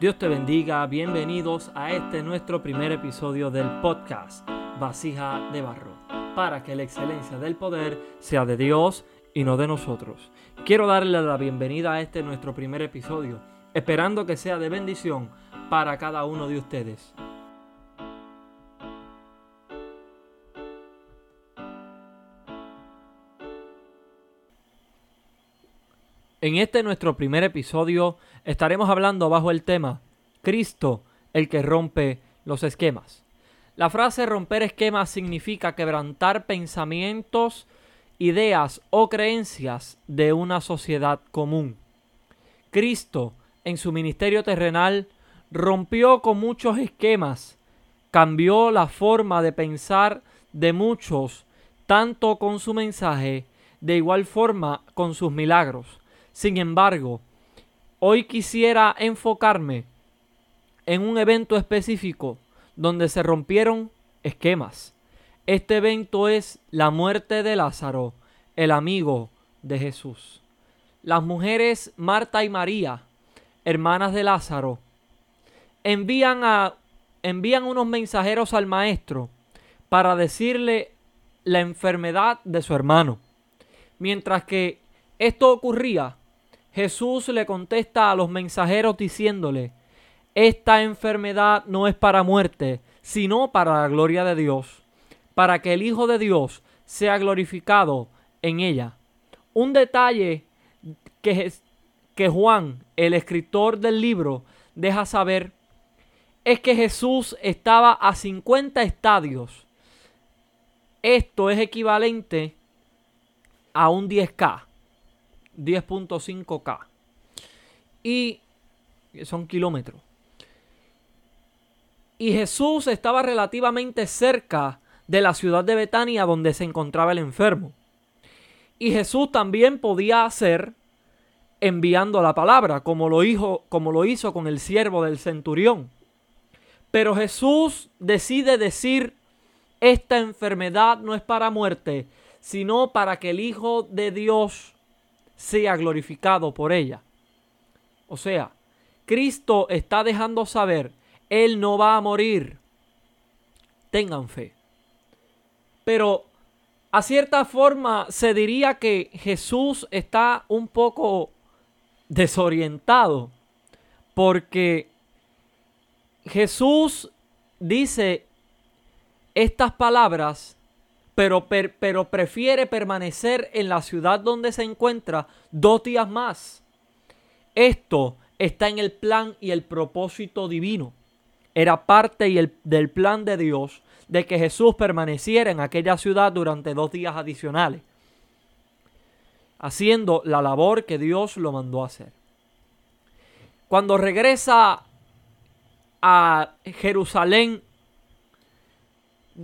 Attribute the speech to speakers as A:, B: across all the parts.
A: Dios te bendiga, bienvenidos a este nuestro primer episodio del podcast Vasija de Barro, para que la excelencia del poder sea de Dios y no de nosotros. Quiero darle la bienvenida a este nuestro primer episodio, esperando que sea de bendición para cada uno de ustedes. En este nuestro primer episodio estaremos hablando bajo el tema Cristo, el que rompe los esquemas. La frase romper esquemas significa quebrantar pensamientos, ideas o creencias de una sociedad común. Cristo, en su ministerio terrenal, rompió con muchos esquemas, cambió la forma de pensar de muchos, tanto con su mensaje, de igual forma con sus milagros. Sin embargo, hoy quisiera enfocarme en un evento específico donde se rompieron esquemas. Este evento es la muerte de Lázaro, el amigo de Jesús. Las mujeres Marta y María, hermanas de Lázaro, envían, a, envían unos mensajeros al maestro para decirle la enfermedad de su hermano. Mientras que esto ocurría, Jesús le contesta a los mensajeros diciéndole, esta enfermedad no es para muerte, sino para la gloria de Dios, para que el Hijo de Dios sea glorificado en ella. Un detalle que, Juan, el escritor del libro, deja saber es que Jesús estaba a 50 estadios. Esto es equivalente a un 10K. 10.5K. Y son kilómetros. Y Jesús estaba relativamente cerca de la ciudad de Betania donde se encontraba el enfermo. Y Jesús también podía hacer enviando la palabra, como lo hizo, como lo hizo con el siervo del centurión. Pero Jesús decide decir, esta enfermedad no es para muerte, sino para que el Hijo de Dios sea glorificado por ella. O sea, Cristo está dejando saber, Él no va a morir. Tengan fe. Pero a cierta forma se diría que Jesús está un poco desorientado porque Jesús dice estas palabras pero, pero prefiere permanecer en la ciudad donde se encuentra dos días más. Esto está en el plan y el propósito divino. Era parte y el, del plan de Dios de que Jesús permaneciera en aquella ciudad durante dos días adicionales, haciendo la labor que Dios lo mandó a hacer. Cuando regresa a Jerusalén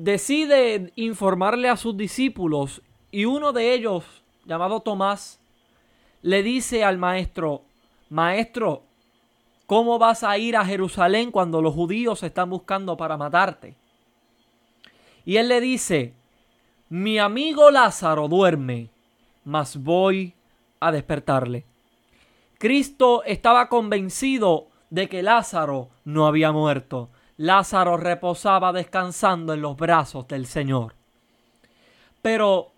A: decide informarle a sus discípulos y uno de ellos, llamado Tomás, le dice al maestro, maestro, ¿cómo vas a ir a Jerusalén cuando los judíos están buscando para matarte? Y él le dice, mi amigo Lázaro duerme, mas voy a despertarle. Cristo estaba convencido de que Lázaro no había muerto, Lázaro reposaba descansando en los brazos del Señor. Pero,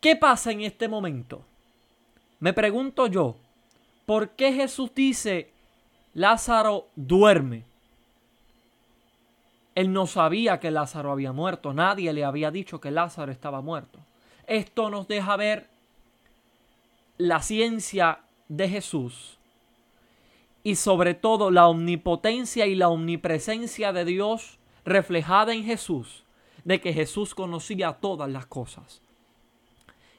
A: ¿qué pasa en este momento? Me pregunto yo, ¿por qué Jesús dice, Lázaro duerme? Él no sabía que Lázaro había muerto, nadie le había dicho que Lázaro estaba muerto. Esto nos deja ver la ciencia de Jesús y sobre todo la omnipotencia y la omnipresencia de Dios reflejada en Jesús, de que Jesús conocía todas las cosas.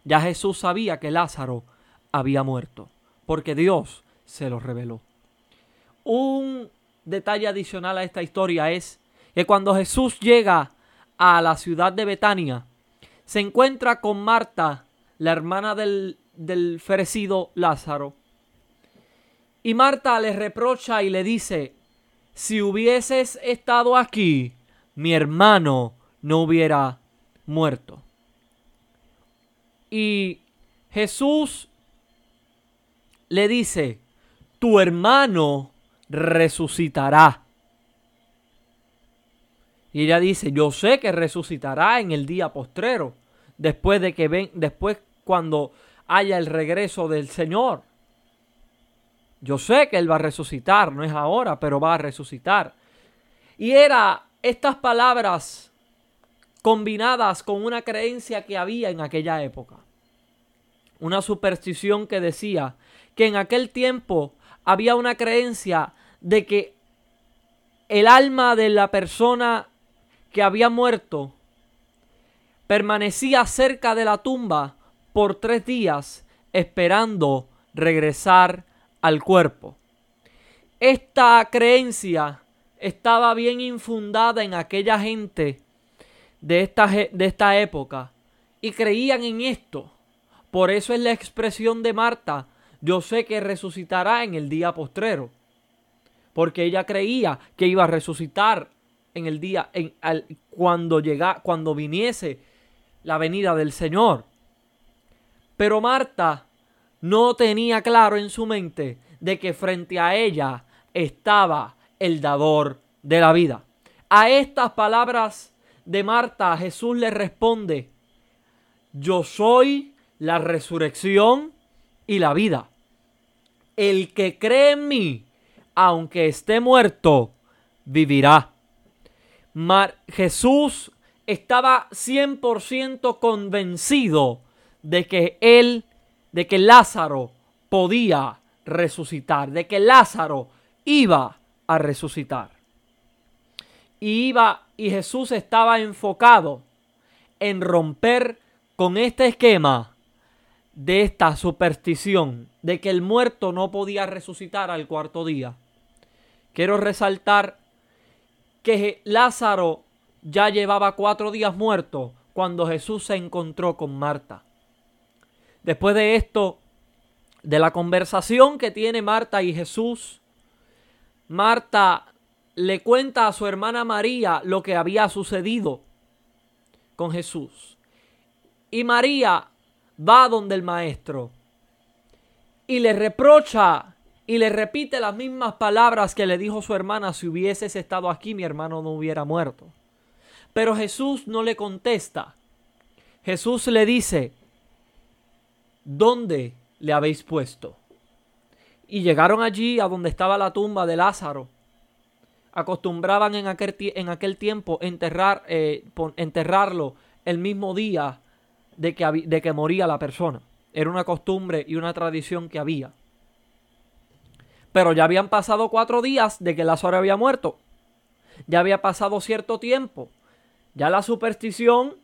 A: Ya Jesús sabía que Lázaro había muerto, porque Dios se lo reveló. Un detalle adicional a esta historia es que cuando Jesús llega a la ciudad de Betania, se encuentra con Marta, la hermana del, del ferecido Lázaro, y Marta le reprocha y le dice, si hubieses estado aquí, mi hermano no hubiera muerto. Y Jesús le dice, tu hermano resucitará. Y ella dice, yo sé que resucitará en el día postrero, después de que ven, después cuando haya el regreso del Señor. Yo sé que Él va a resucitar, no es ahora, pero va a resucitar. Y era estas palabras combinadas con una creencia que había en aquella época. Una superstición que decía que en aquel tiempo había una creencia de que el alma de la persona que había muerto permanecía cerca de la tumba por tres días esperando regresar al cuerpo. Esta creencia estaba bien infundada en aquella gente de esta, de esta época y creían en esto. Por eso es la expresión de Marta, yo sé que resucitará en el día postrero. Porque ella creía que iba a resucitar en el día, en, cuando, llega, cuando viniese la venida del Señor. Pero Marta no tenía claro en su mente de que frente a ella estaba el dador de la vida. A estas palabras de Marta, Jesús le responde, yo soy la resurrección y la vida. El que cree en mí, aunque esté muerto, vivirá. Jesús estaba 100% convencido de que él, de que Lázaro podía resucitar, de que Lázaro iba a resucitar. Y iba y Jesús estaba enfocado en romper con este esquema de esta superstición de que el muerto no podía resucitar al cuarto día. Quiero resaltar que Lázaro ya llevaba cuatro días muerto cuando Jesús se encontró con Marta. Después de esto, de la conversación que tiene Marta y Jesús, Marta le cuenta a su hermana María lo que había sucedido con Jesús. Y María va donde el maestro y le reprocha y le repite las mismas palabras que le dijo su hermana, si hubieses estado aquí mi hermano no hubiera muerto. Pero Jesús no le contesta. Jesús le dice, ¿dónde le habéis puesto? Y llegaron allí a donde estaba la tumba de Lázaro. Acostumbraban en aquel, en aquel tiempo enterrar, eh, enterrarlo el mismo día de que, de que moría la persona. Era una costumbre y una tradición que había. Pero ya habían pasado cuatro días de que Lázaro había muerto. Ya había pasado cierto tiempo. Ya la superstición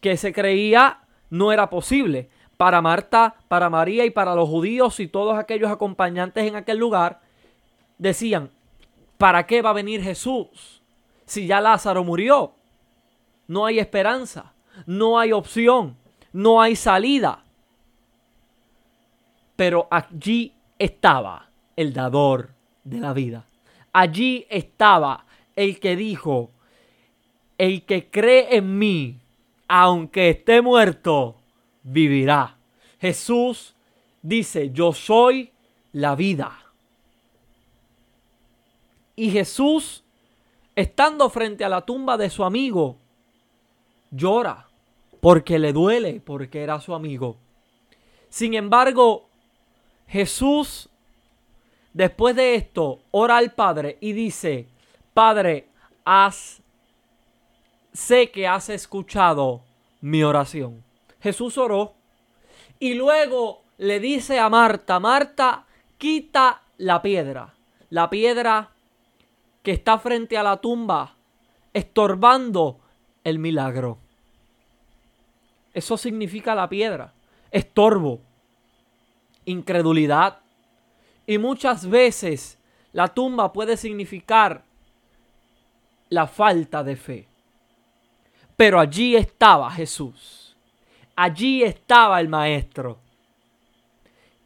A: que se creía no era posible para Marta, para María y para los judíos y todos aquellos acompañantes en aquel lugar, decían, ¿para qué va a venir Jesús si ya Lázaro murió? No hay esperanza, no hay opción, no hay salida. Pero allí estaba el dador de la vida. Allí estaba el que dijo, el que cree en mí, aunque esté muerto, vivirá. Jesús dice, yo soy la vida. Y Jesús, estando frente a la tumba de su amigo, llora porque le duele, porque era su amigo. Sin embargo, Jesús, después de esto, ora al Padre y dice, Padre, has, sé que has escuchado mi oración. Jesús oró y luego le dice a Marta, Marta, quita la piedra. La piedra que está frente a la tumba, estorbando el milagro. Eso significa la piedra, estorbo, incredulidad. Y muchas veces la tumba puede significar la falta de fe. Pero allí estaba Jesús allí estaba el maestro.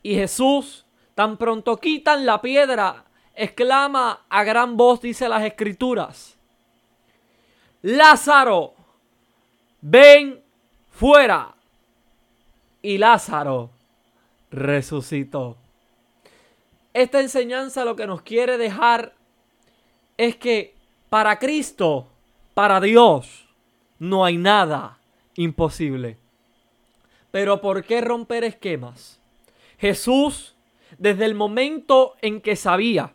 A: Y Jesús, tan pronto quitan la piedra, exclama a gran voz, dice las escrituras, Lázaro, ven fuera. Y Lázaro resucitó. Esta enseñanza lo que nos quiere dejar es que para Cristo, para Dios, no hay nada imposible. Pero ¿por qué romper esquemas? Jesús, desde el momento en que sabía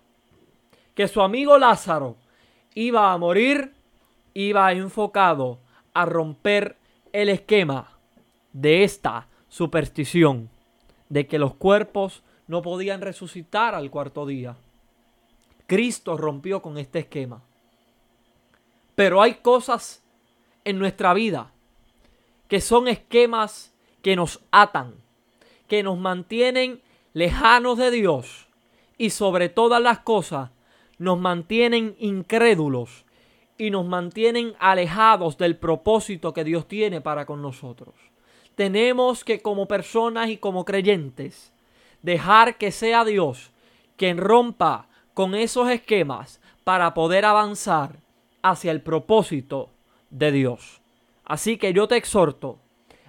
A: que su amigo Lázaro iba a morir, iba enfocado a romper el esquema de esta superstición de que los cuerpos no podían resucitar al cuarto día. Cristo rompió con este esquema. Pero hay cosas en nuestra vida que son esquemas que nos atan, que nos mantienen lejanos de Dios y sobre todas las cosas nos mantienen incrédulos y nos mantienen alejados del propósito que Dios tiene para con nosotros. Tenemos que como personas y como creyentes dejar que sea Dios quien rompa con esos esquemas para poder avanzar hacia el propósito de Dios. Así que yo te exhorto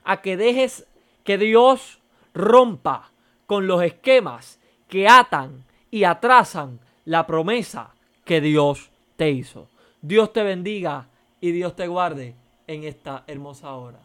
A: a que dejes que Dios rompa con los esquemas que atan y atrasan la promesa que Dios te hizo. Dios te bendiga y Dios te guarde en esta hermosa hora.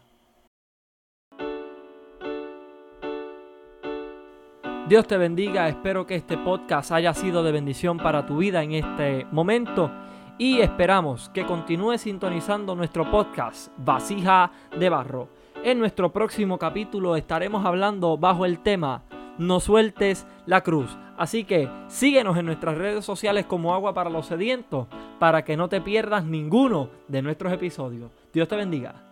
A: Dios te bendiga, espero que este podcast haya sido de bendición para tu vida en este momento y esperamos que continúes sintonizando nuestro podcast Vasija de Barro. En nuestro próximo capítulo estaremos hablando bajo el tema No sueltes la cruz. Así que síguenos en nuestras redes sociales como Agua para los Sedientos para que no te pierdas ninguno de nuestros episodios. Dios te bendiga.